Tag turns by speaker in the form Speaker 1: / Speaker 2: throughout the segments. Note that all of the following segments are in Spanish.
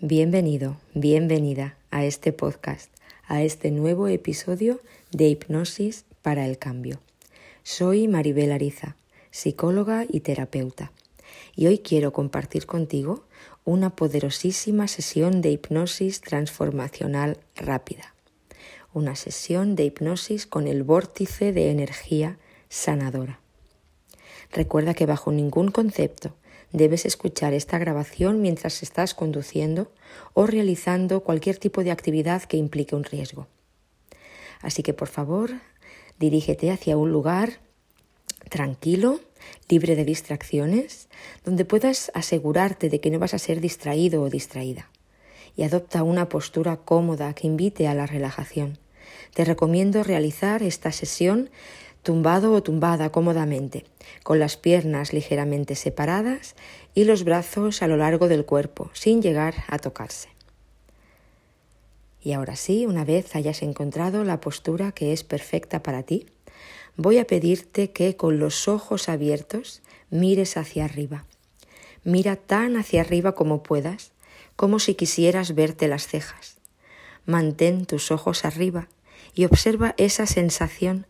Speaker 1: Bienvenido, bienvenida a este podcast, a este nuevo episodio de Hipnosis para el Cambio. Soy Maribel Ariza, psicóloga y terapeuta, y hoy quiero compartir contigo una poderosísima sesión de hipnosis transformacional rápida. Una sesión de hipnosis con el vórtice de energía sanadora. Recuerda que bajo ningún concepto debes escuchar esta grabación mientras estás conduciendo o realizando cualquier tipo de actividad que implique un riesgo. Así que por favor, dirígete hacia un lugar tranquilo, libre de distracciones, donde puedas asegurarte de que no vas a ser distraído o distraída. Y adopta una postura cómoda que invite a la relajación. Te recomiendo realizar esta sesión tumbado o tumbada cómodamente, con las piernas ligeramente separadas y los brazos a lo largo del cuerpo, sin llegar a tocarse. Y ahora sí, una vez hayas encontrado la postura que es perfecta para ti, voy a pedirte que con los ojos abiertos mires hacia arriba. Mira tan hacia arriba como puedas, como si quisieras verte las cejas. Mantén tus ojos arriba y observa esa sensación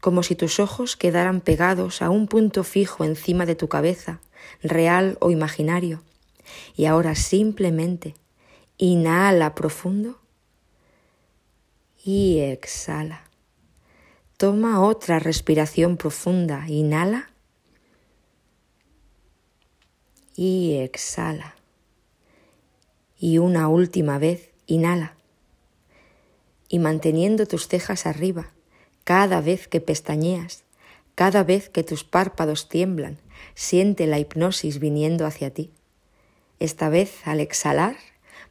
Speaker 1: como si tus ojos quedaran pegados a un punto fijo encima de tu cabeza, real o imaginario. Y ahora simplemente inhala profundo y exhala. Toma otra respiración profunda. Inhala y exhala. Y una última vez, inhala. Y manteniendo tus cejas arriba, cada vez que pestañeas, cada vez que tus párpados tiemblan, siente la hipnosis viniendo hacia ti. Esta vez, al exhalar,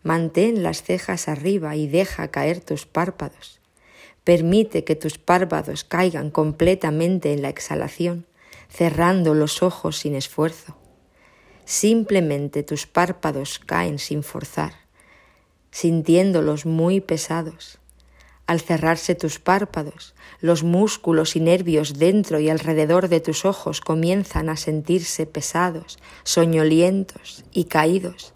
Speaker 1: mantén las cejas arriba y deja caer tus párpados. Permite que tus párpados caigan completamente en la exhalación, cerrando los ojos sin esfuerzo. Simplemente tus párpados caen sin forzar, sintiéndolos muy pesados al cerrarse tus párpados, los músculos y nervios dentro y alrededor de tus ojos comienzan a sentirse pesados, soñolientos y caídos.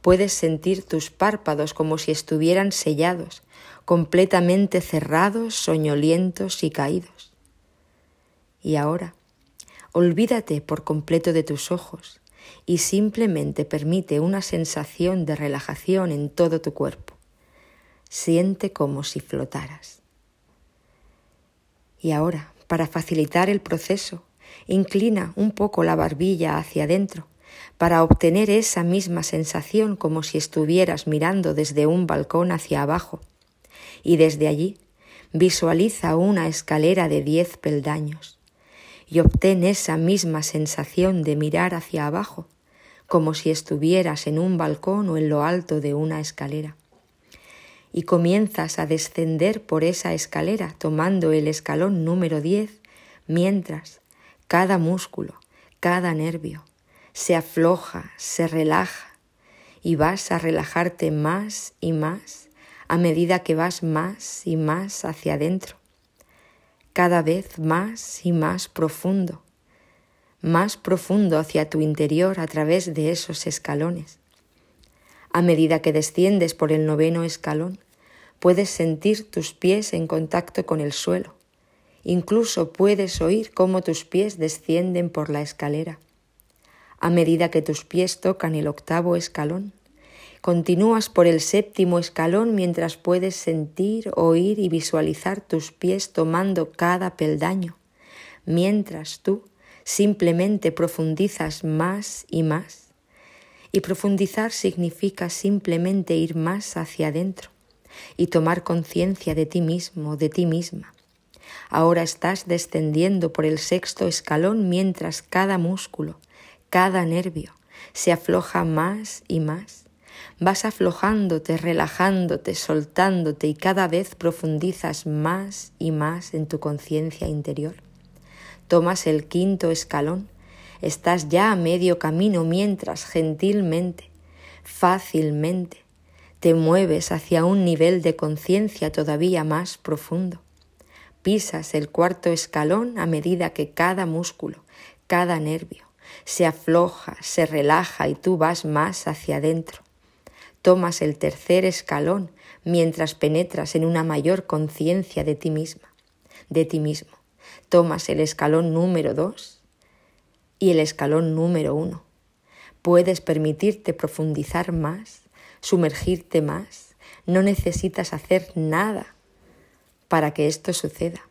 Speaker 1: Puedes sentir tus párpados como si estuvieran sellados, completamente cerrados, soñolientos y caídos. Y ahora, olvídate por completo de tus ojos y simplemente permite una sensación de relajación en todo tu cuerpo siente como si flotaras. Y ahora, para facilitar el proceso, inclina un poco la barbilla hacia adentro para obtener esa misma sensación como si estuvieras mirando desde un balcón hacia abajo. Y desde allí visualiza una escalera de diez peldaños y obtén esa misma sensación de mirar hacia abajo, como si estuvieras en un balcón o en lo alto de una escalera y comienzas a descender por esa escalera tomando el escalón número 10, mientras cada músculo, cada nervio se afloja, se relaja y vas a relajarte más y más a medida que vas más y más hacia adentro, cada vez más y más profundo, más profundo hacia tu interior a través de esos escalones. A medida que desciendes por el noveno escalón, puedes sentir tus pies en contacto con el suelo. Incluso puedes oír cómo tus pies descienden por la escalera. A medida que tus pies tocan el octavo escalón, continúas por el séptimo escalón mientras puedes sentir, oír y visualizar tus pies tomando cada peldaño, mientras tú simplemente profundizas más y más y profundizar significa simplemente ir más hacia adentro y tomar conciencia de ti mismo, de ti misma. Ahora estás descendiendo por el sexto escalón mientras cada músculo, cada nervio se afloja más y más. Vas aflojándote, relajándote, soltándote y cada vez profundizas más y más en tu conciencia interior. Tomas el quinto escalón Estás ya a medio camino mientras gentilmente, fácilmente, te mueves hacia un nivel de conciencia todavía más profundo. Pisas el cuarto escalón a medida que cada músculo, cada nervio, se afloja, se relaja y tú vas más hacia adentro. tomas el tercer escalón mientras penetras en una mayor conciencia de ti misma, de ti mismo. Tomas el escalón número dos y el escalón número uno. Puedes permitirte profundizar más, sumergirte más. No necesitas hacer nada para que esto suceda.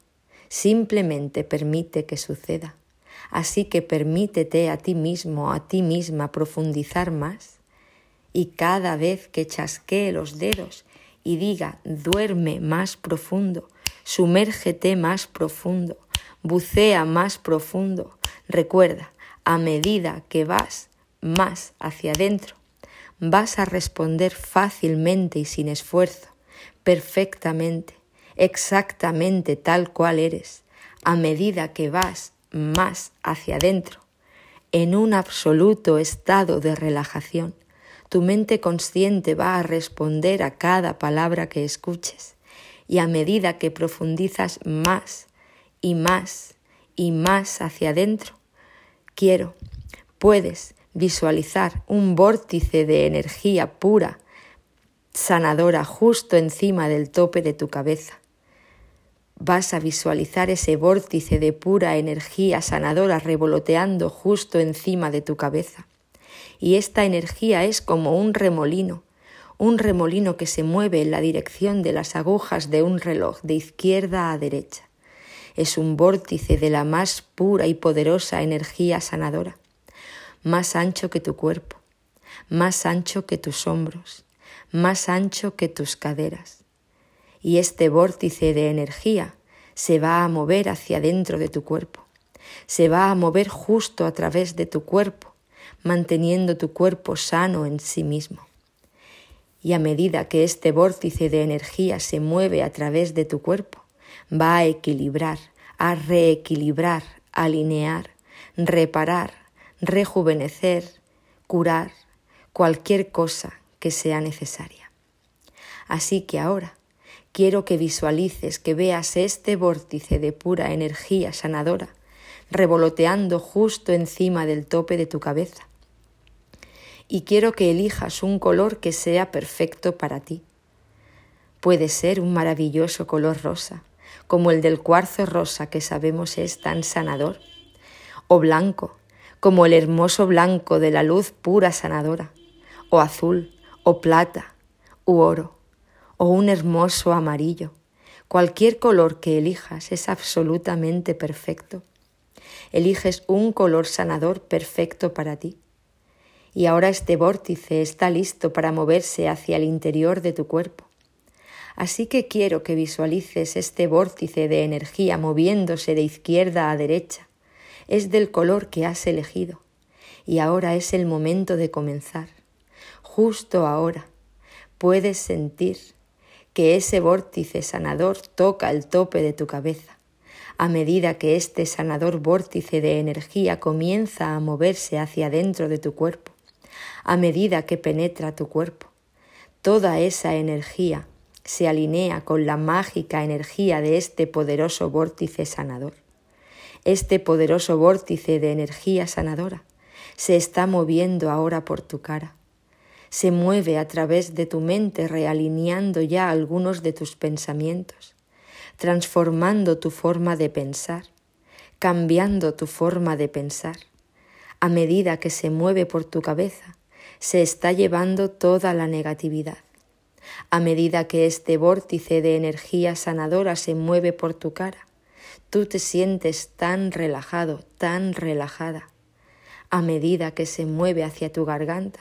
Speaker 1: Simplemente permite que suceda. Así que permítete a ti mismo, a ti misma profundizar más y cada vez que chasquee los dedos y diga duerme más profundo, sumérgete más profundo, bucea más profundo, recuerda, a medida que vas más hacia adentro, vas a responder fácilmente y sin esfuerzo, perfectamente, exactamente tal cual eres, a medida que vas más hacia adentro, en un absoluto estado de relajación. Tu mente consciente va a responder a cada palabra que escuches y a medida que profundizas más y más y más hacia adentro, quiero, puedes visualizar un vórtice de energía pura, sanadora justo encima del tope de tu cabeza. Vas a visualizar ese vórtice de pura energía sanadora revoloteando justo encima de tu cabeza. Y esta energía es como un remolino, un remolino que se mueve en la dirección de las agujas de un reloj de izquierda a derecha. Es un vórtice de la más pura y poderosa energía sanadora más ancho que tu cuerpo, más ancho que tus hombros, más ancho que tus caderas. Y este vórtice de energía se va a mover hacia dentro de tu cuerpo, se va a mover justo a través de tu cuerpo, manteniendo tu cuerpo sano en sí mismo. Y a medida que este vórtice de energía se mueve a través de tu cuerpo, va a equilibrar, a reequilibrar, alinear, reparar, rejuvenecer, curar cualquier cosa que sea necesaria. Así que ahora quiero que visualices, que veas este vórtice de pura energía sanadora revoloteando justo encima del tope de tu cabeza. Y quiero que elijas un color que sea perfecto para ti. Puede ser un maravilloso color rosa, como el del cuarzo rosa que sabemos es tan sanador, o blanco, como el hermoso blanco de la luz pura sanadora, o azul, o plata, u oro, o un hermoso amarillo. Cualquier color que elijas es absolutamente perfecto. Eliges un color sanador perfecto para ti. Y ahora este vórtice está listo para moverse hacia el interior de tu cuerpo. Así que quiero que visualices este vórtice de energía moviéndose de izquierda a derecha, es del color que has elegido. Y ahora es el momento de comenzar. Justo ahora puedes sentir que ese vórtice sanador toca el tope de tu cabeza. A medida que este sanador vórtice de energía comienza a moverse hacia dentro de tu cuerpo, a medida que penetra tu cuerpo, toda esa energía se alinea con la mágica energía de este poderoso vórtice sanador. Este poderoso vórtice de energía sanadora se está moviendo ahora por tu cara. Se mueve a través de tu mente realineando ya algunos de tus pensamientos, transformando tu forma de pensar, cambiando tu forma de pensar. A medida que se mueve por tu cabeza, se está llevando toda la negatividad. A medida que este vórtice de energía sanadora se mueve por tu cara, Tú te sientes tan relajado, tan relajada, a medida que se mueve hacia tu garganta.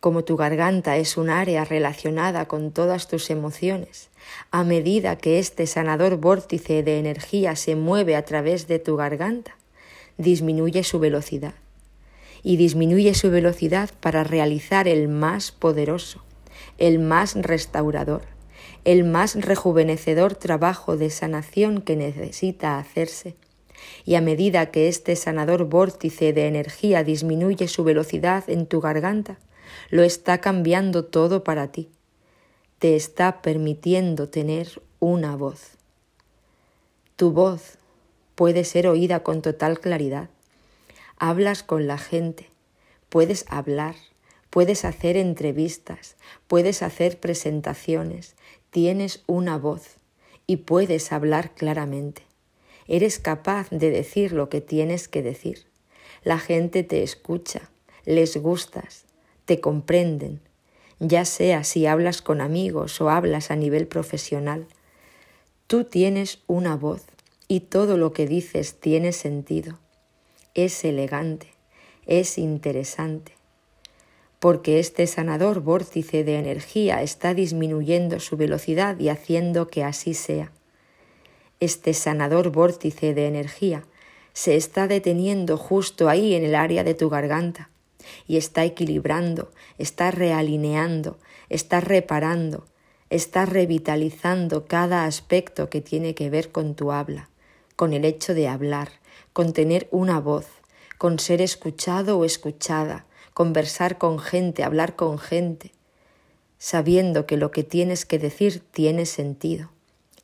Speaker 1: Como tu garganta es un área relacionada con todas tus emociones, a medida que este sanador vórtice de energía se mueve a través de tu garganta, disminuye su velocidad. Y disminuye su velocidad para realizar el más poderoso, el más restaurador, el más rejuvenecedor trabajo de sanación que necesita hacerse. Y a medida que este sanador vórtice de energía disminuye su velocidad en tu garganta, lo está cambiando todo para ti. Te está permitiendo tener una voz. Tu voz puede ser oída con total claridad. Hablas con la gente, puedes hablar, puedes hacer entrevistas, puedes hacer presentaciones, tienes una voz y puedes hablar claramente. Eres capaz de decir lo que tienes que decir. La gente te escucha, les gustas, te comprenden, ya sea si hablas con amigos o hablas a nivel profesional. Tú tienes una voz y todo lo que dices tiene sentido. Es elegante, es interesante, porque este sanador vórtice de energía está disminuyendo su velocidad y haciendo que así sea. Este sanador vórtice de energía se está deteniendo justo ahí en el área de tu garganta y está equilibrando, está realineando, está reparando, está revitalizando cada aspecto que tiene que ver con tu habla, con el hecho de hablar, con tener una voz, con ser escuchado o escuchada, conversar con gente, hablar con gente, sabiendo que lo que tienes que decir tiene sentido,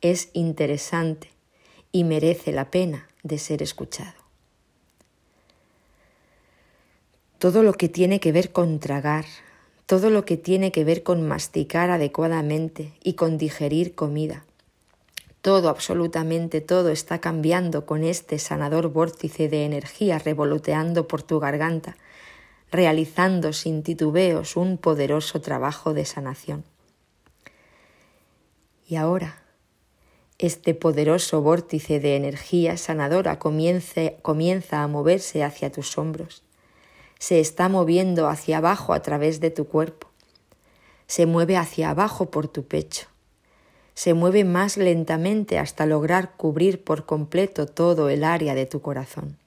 Speaker 1: es interesante y merece la pena de ser escuchado. todo lo que tiene que ver con tragar, todo lo que tiene que ver con masticar adecuadamente y con digerir comida. Todo, absolutamente todo está cambiando con este sanador vórtice de energía revoloteando por tu garganta, realizando sin titubeos un poderoso trabajo de sanación. Y ahora, este poderoso vórtice de energía sanadora comienza a moverse hacia tus hombros se está moviendo hacia abajo a través de tu cuerpo. Se mueve hacia abajo por tu pecho. Se mueve más lentamente hasta lograr cubrir por completo todo el área de tu corazón.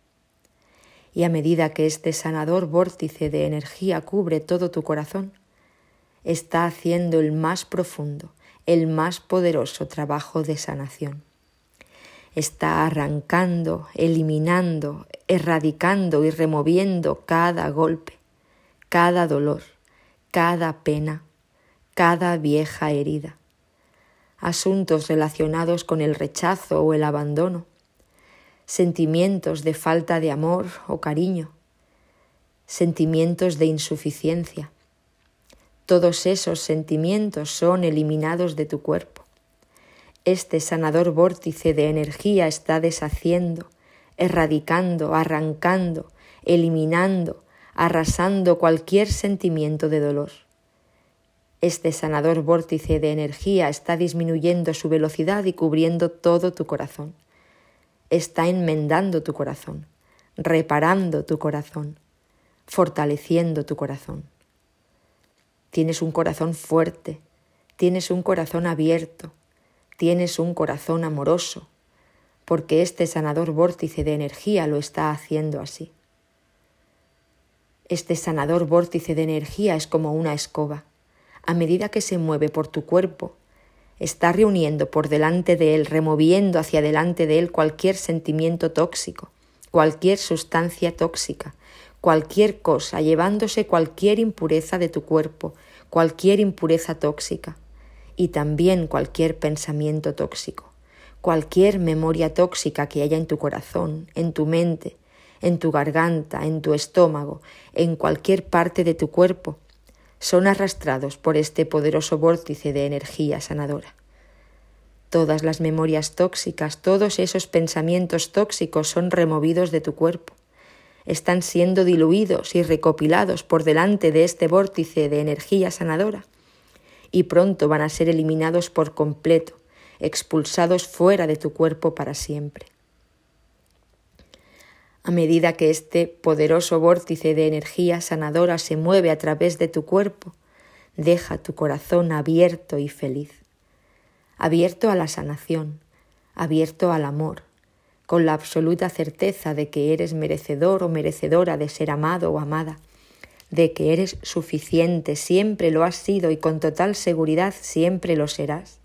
Speaker 1: Y a medida que este sanador vórtice de energía cubre todo tu corazón, está haciendo el más profundo, el más poderoso trabajo de sanación está arrancando, eliminando, erradicando y removiendo cada golpe, cada dolor, cada pena, cada vieja herida. Asuntos relacionados con el rechazo o el abandono, sentimientos de falta de amor o cariño, sentimientos de insuficiencia. Todos esos sentimientos son eliminados de tu cuerpo este sanador vórtice de energía está deshaciendo, erradicando, arrancando, eliminando, arrasando cualquier sentimiento de dolor. Este sanador vórtice de energía está disminuyendo su velocidad y cubriendo todo tu corazón. Está enmendando tu corazón, reparando tu corazón, fortaleciendo tu corazón. Tienes un corazón fuerte, tienes un corazón abierto, tienes un corazón amoroso, porque este sanador vórtice de energía lo está haciendo así. Este sanador vórtice de energía es como una escoba. A medida que se mueve por tu cuerpo, está reuniendo por delante de él, removiendo hacia delante de él cualquier sentimiento tóxico, cualquier sustancia tóxica, cualquier cosa, llevándose cualquier impureza de tu cuerpo, cualquier impureza tóxica y también cualquier pensamiento tóxico, cualquier memoria tóxica que haya en tu corazón, en tu mente, en tu garganta, en tu estómago, en cualquier parte de tu cuerpo, son arrastrados por este poderoso vórtice de energía sanadora. Todas las memorias tóxicas, todos esos pensamientos tóxicos son removidos de tu cuerpo. Están siendo diluidos y recopilados por delante de este vórtice de energía sanadora y pronto van a ser eliminados por completo, expulsados fuera de tu cuerpo para siempre. A medida que este poderoso vórtice de energía sanadora se mueve a través de tu cuerpo, deja tu corazón abierto y feliz, abierto a la sanación, abierto al amor, con la absoluta certeza de que eres merecedor o merecedora de ser amado o amada, de que eres suficiente, siempre lo has sido y con total seguridad siempre lo serás.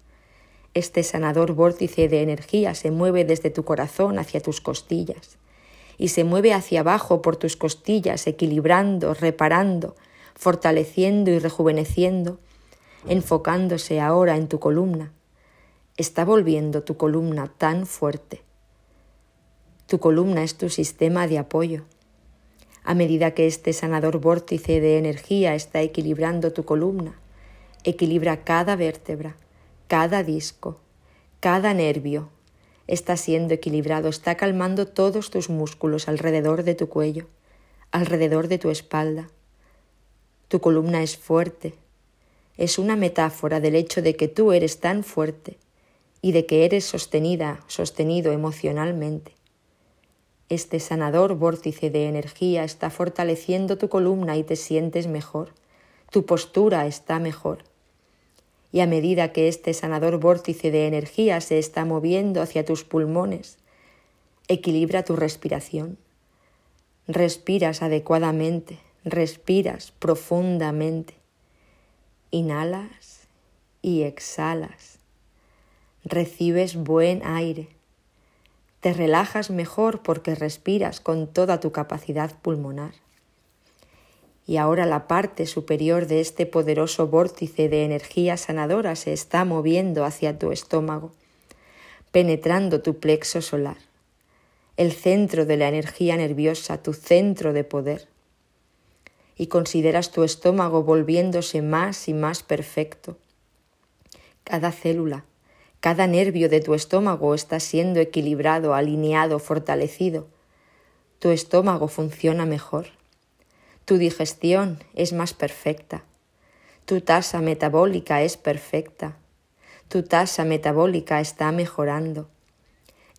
Speaker 1: Este sanador vórtice de energía se mueve desde tu corazón hacia tus costillas y se mueve hacia abajo por tus costillas, equilibrando, reparando, fortaleciendo y rejuveneciendo, enfocándose ahora en tu columna. Está volviendo tu columna tan fuerte. Tu columna es tu sistema de apoyo, A medida que este sanador vórtice de energía está equilibrando tu columna, equilibra cada vértebra, cada disco, cada nervio. Está siendo equilibrado, está calmando todos tus músculos alrededor de tu cuello, alrededor de tu espalda. Tu columna es fuerte. Es una metáfora del hecho de que tú eres tan fuerte y de que eres sostenida, sostenido emocionalmente. Este sanador vórtice de energía está fortaleciendo tu columna y te sientes mejor. Tu postura está mejor. Y a medida que este sanador vórtice de energía se está moviendo hacia tus pulmones, equilibra tu respiración. Respiras adecuadamente, respiras profundamente. Inhalas y exhalas recibes buen aire, te relajas mejor porque respiras con toda tu capacidad pulmonar. Y ahora la parte superior de este poderoso vórtice de energía sanadora se está moviendo hacia tu estómago, penetrando tu plexo solar, el centro de la energía nerviosa, tu centro de poder. Y consideras tu estómago volviéndose más y más perfecto. Cada célula, cada nervio de tu estómago está siendo equilibrado, alineado, fortalecido. Tu estómago funciona mejor. Tu digestión es más perfecta. Tu tasa metabólica es perfecta. Tu tasa metabólica está mejorando.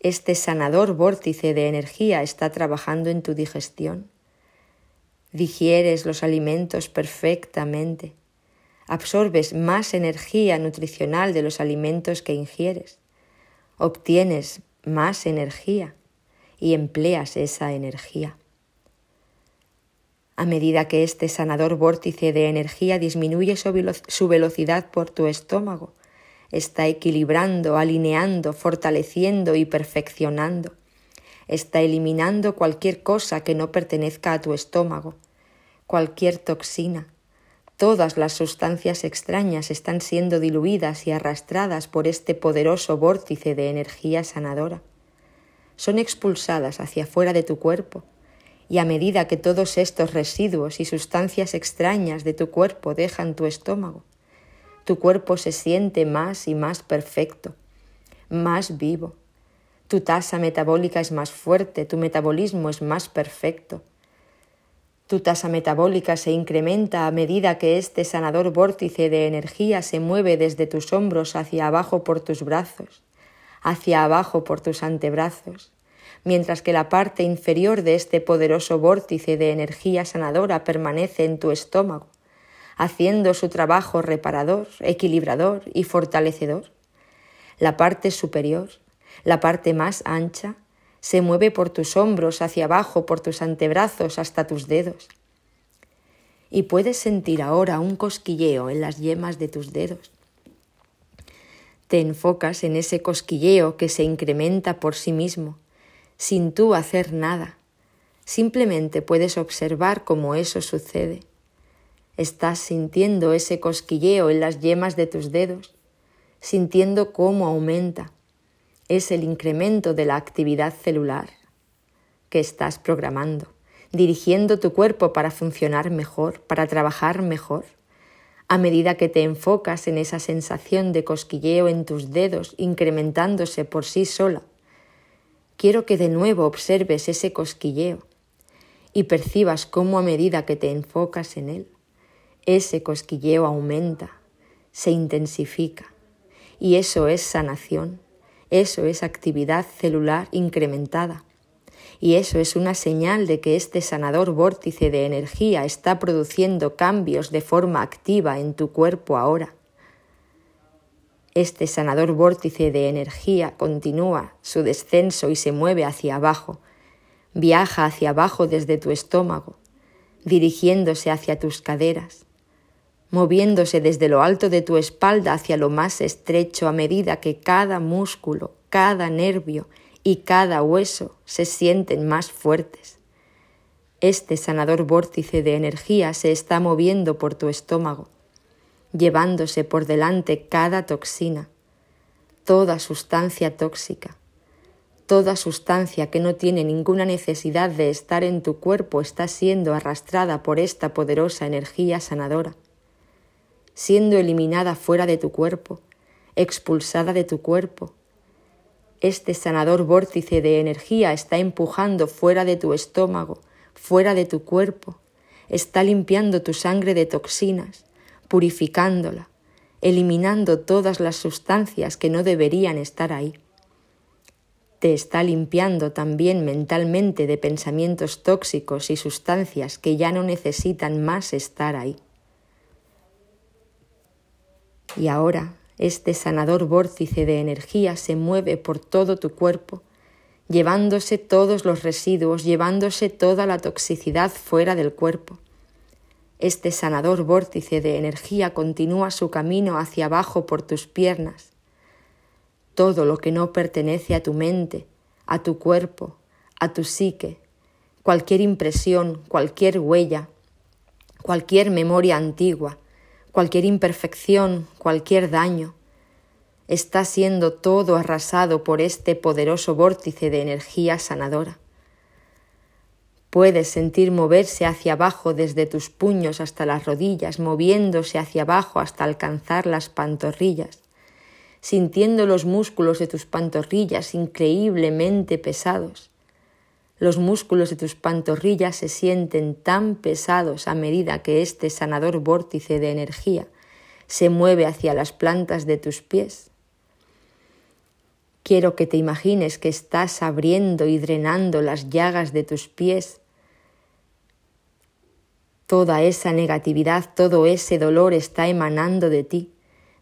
Speaker 1: Este sanador vórtice de energía está trabajando en tu digestión. Digieres los alimentos perfectamente absorbes más energía nutricional de los alimentos que ingieres, obtienes más energía y empleas esa energía. A medida que este sanador vórtice de energía disminuye su velocidad por tu estómago, está equilibrando, alineando, fortaleciendo y perfeccionando. Está eliminando cualquier cosa que no pertenezca a tu estómago, cualquier toxina, Todas las sustancias extrañas están siendo diluidas y arrastradas por este poderoso vórtice de energía sanadora. Son expulsadas hacia fuera de tu cuerpo, y a medida que todos estos residuos y sustancias extrañas de tu cuerpo dejan tu estómago, tu cuerpo se siente más y más perfecto, más vivo. Tu tasa metabólica es más fuerte, tu metabolismo es más perfecto, tu tasa metabólica se incrementa a medida que este sanador vórtice de energía se mueve desde tus hombros hacia abajo por tus brazos, hacia abajo por tus antebrazos, mientras que la parte inferior de este poderoso vórtice de energía sanadora permanece en tu estómago, haciendo su trabajo reparador, equilibrador y fortalecedor. La parte superior, la parte más ancha, se mueve por tus hombros hacia abajo, por tus antebrazos hasta tus dedos. Y puedes sentir ahora un cosquilleo en las yemas de tus dedos. Te enfocas en ese cosquilleo que se incrementa por sí mismo, sin tú hacer nada. Simplemente puedes observar cómo eso sucede. Estás sintiendo ese cosquilleo en las yemas de tus dedos, sintiendo cómo aumenta, es el incremento de la actividad celular que estás programando, dirigiendo tu cuerpo para funcionar mejor, para trabajar mejor. A medida que te enfocas en esa sensación de cosquilleo en tus dedos incrementándose por sí sola, quiero que de nuevo observes ese cosquilleo y percibas cómo a medida que te enfocas en él, ese cosquilleo aumenta, se intensifica y eso es sanación eso es actividad celular incrementada. Y eso es una señal de que este sanador vórtice de energía está produciendo cambios de forma activa en tu cuerpo ahora. Este sanador vórtice de energía continúa su descenso y se mueve hacia abajo, viaja hacia abajo desde tu estómago, dirigiéndose hacia tus caderas, moviéndose desde lo alto de tu espalda hacia lo más estrecho a medida que cada músculo, cada nervio y cada hueso se sienten más fuertes. Este sanador vórtice de energía se está moviendo por tu estómago, llevándose por delante cada toxina, toda sustancia tóxica, Toda sustancia que no tiene ninguna necesidad de estar en tu cuerpo está siendo arrastrada por esta poderosa energía sanadora, siendo eliminada fuera de tu cuerpo, expulsada de tu cuerpo. Este sanador vórtice de energía está empujando fuera de tu estómago, fuera de tu cuerpo, está limpiando tu sangre de toxinas, purificándola, eliminando todas las sustancias que no deberían estar ahí te está limpiando también mentalmente de pensamientos tóxicos y sustancias que ya no necesitan más estar ahí. Y ahora este sanador vórtice de energía se mueve por todo tu cuerpo, llevándose todos los residuos, llevándose toda la toxicidad fuera del cuerpo. Este sanador vórtice de energía continúa su camino hacia abajo por tus piernas, todo lo que no pertenece a tu mente, a tu cuerpo, a tu psique, cualquier impresión, cualquier huella, cualquier memoria antigua, cualquier imperfección, cualquier daño, está siendo todo arrasado por este poderoso vórtice de energía sanadora. Puedes sentir moverse hacia abajo desde tus puños hasta las rodillas, moviéndose hacia abajo hasta alcanzar las pantorrillas sintiendo los músculos de tus pantorrillas increíblemente pesados. Los músculos de tus pantorrillas se sienten tan pesados a medida que este sanador vórtice de energía se mueve hacia las plantas de tus pies. Quiero que te imagines que estás abriendo y drenando las llagas de tus pies. Toda esa negatividad, todo ese dolor está emanando de ti,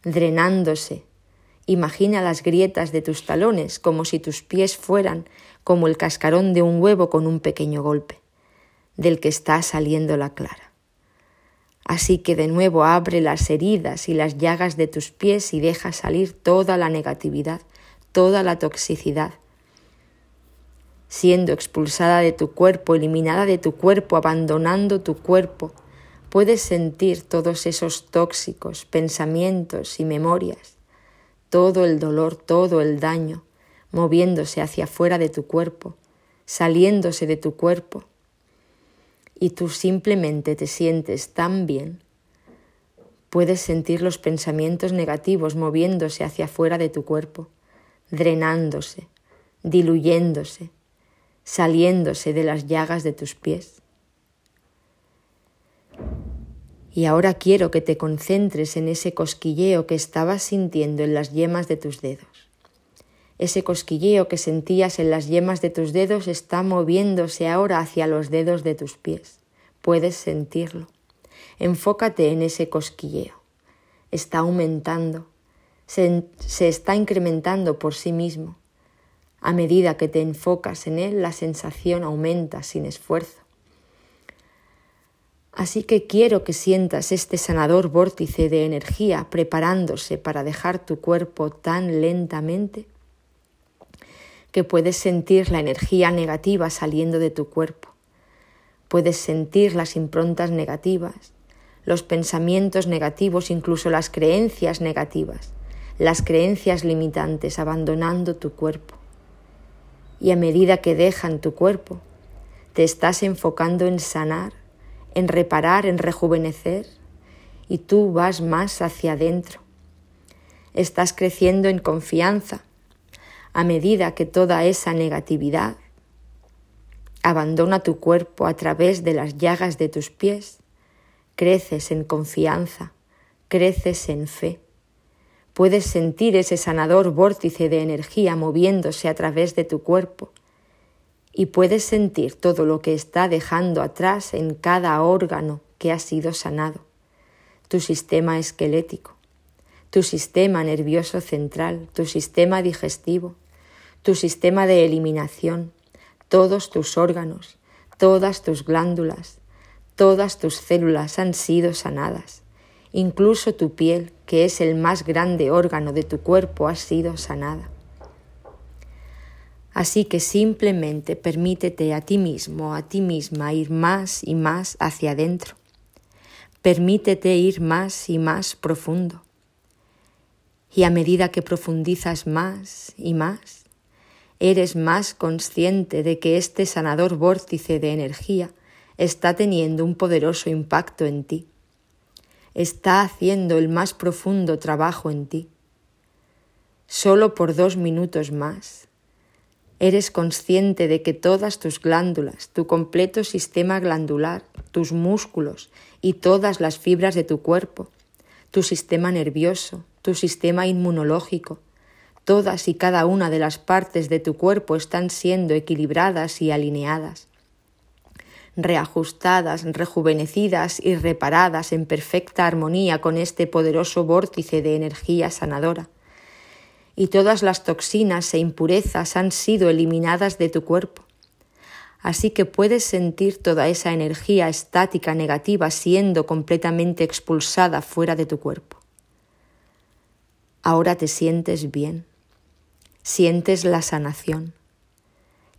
Speaker 1: drenándose, Imagina las grietas de tus talones como si tus pies fueran como el cascarón de un huevo con un pequeño golpe, del que está saliendo la clara. Así que de nuevo abre las heridas y las llagas de tus pies y deja salir toda la negatividad, toda la toxicidad, siendo expulsada de tu cuerpo, eliminada de tu cuerpo, abandonando tu cuerpo, puedes sentir todos esos tóxicos pensamientos y memorias todo el dolor, todo el daño, moviéndose hacia afuera de tu cuerpo, saliéndose de tu cuerpo. Y tú simplemente te sientes tan bien. Puedes sentir los pensamientos negativos moviéndose hacia afuera de tu cuerpo, drenándose, diluyéndose, saliéndose de las llagas de tus pies. Y ahora quiero que te concentres en ese cosquilleo que estabas sintiendo en las yemas de tus dedos. Ese cosquilleo que sentías en las yemas de tus dedos está moviéndose ahora hacia los dedos de tus pies. Puedes sentirlo. Enfócate en ese cosquilleo. Está aumentando. Se, se está incrementando por sí mismo. A medida que te enfocas en él, la sensación aumenta sin esfuerzo. Así que quiero que sientas este sanador vórtice de energía preparándose para dejar tu cuerpo tan lentamente que puedes sentir la energía negativa saliendo de tu cuerpo. Puedes sentir las improntas negativas, los pensamientos negativos, incluso las creencias negativas, las creencias limitantes abandonando tu cuerpo. Y a medida que dejan tu cuerpo, te estás enfocando en sanar en reparar, en rejuvenecer, y tú vas más hacia adentro. Estás creciendo en confianza a medida que toda esa negatividad abandona tu cuerpo a través de las llagas de tus pies. Creces en confianza, creces en fe. Puedes sentir ese sanador vórtice de energía moviéndose a través de tu cuerpo y puedes sentir todo lo que está dejando atrás en cada órgano que ha sido sanado, tu sistema esquelético, tu sistema nervioso central, tu sistema digestivo, tu sistema de eliminación, todos tus órganos, todas tus glándulas, todas tus células han sido sanadas. Incluso tu piel, que es el más grande órgano de tu cuerpo, ha sido sanada. Así que simplemente permítete a ti mismo, a ti misma ir más y más hacia adentro. Permítete ir más y más profundo. Y a medida que profundizas más y más, eres más consciente de que este sanador vórtice de energía está teniendo un poderoso impacto en ti. Está haciendo el más profundo trabajo en ti. Solo por dos minutos más Eres consciente de que todas tus glándulas, tu completo sistema glandular, tus músculos y todas las fibras de tu cuerpo, tu sistema nervioso, tu sistema inmunológico, todas y cada una de las partes de tu cuerpo están siendo equilibradas y alineadas, reajustadas, rejuvenecidas y reparadas en perfecta armonía con este poderoso vórtice de energía sanadora y todas las toxinas e impurezas han sido eliminadas de tu cuerpo. Así que puedes sentir toda esa energía estática negativa siendo completamente expulsada fuera de tu cuerpo. Ahora te sientes bien, sientes la sanación,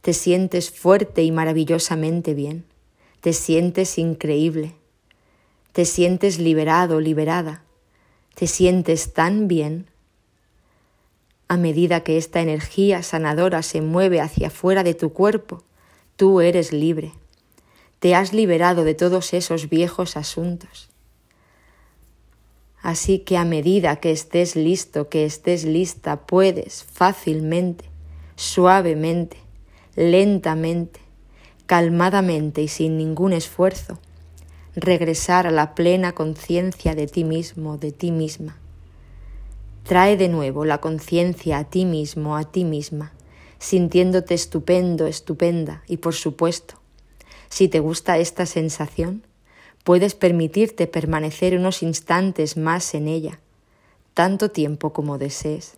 Speaker 1: te sientes fuerte y maravillosamente bien, te sientes increíble, te sientes liberado, liberada, te sientes tan bien a medida que esta energía sanadora se mueve hacia afuera de tu cuerpo, tú eres libre. Te has liberado de todos esos viejos asuntos. Así que a medida que estés listo, que estés lista, puedes fácilmente, suavemente, lentamente, calmadamente y sin ningún esfuerzo, regresar a la plena conciencia de ti mismo, de ti misma. Trae de nuevo la conciencia a ti mismo, a ti misma, sintiéndote estupendo, estupenda y por supuesto, si te gusta esta sensación, puedes permitirte permanecer unos instantes más en ella, tanto tiempo como desees.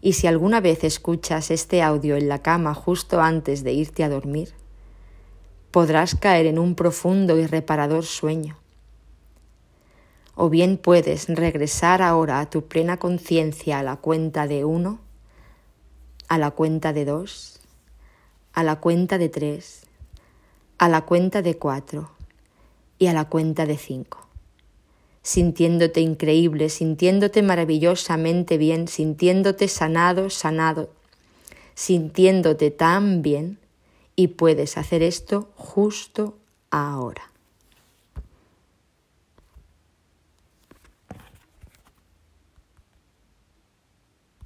Speaker 1: Y si alguna vez escuchas este audio en la cama justo antes de irte a dormir, podrás caer en un profundo y reparador sueño. O bien puedes regresar ahora a tu plena conciencia a la cuenta de uno, a la cuenta de dos, a la cuenta de tres, a la cuenta de cuatro y a la cuenta de cinco, sintiéndote increíble, sintiéndote maravillosamente bien, sintiéndote sanado, sanado, sintiéndote tan bien y puedes hacer esto justo ahora.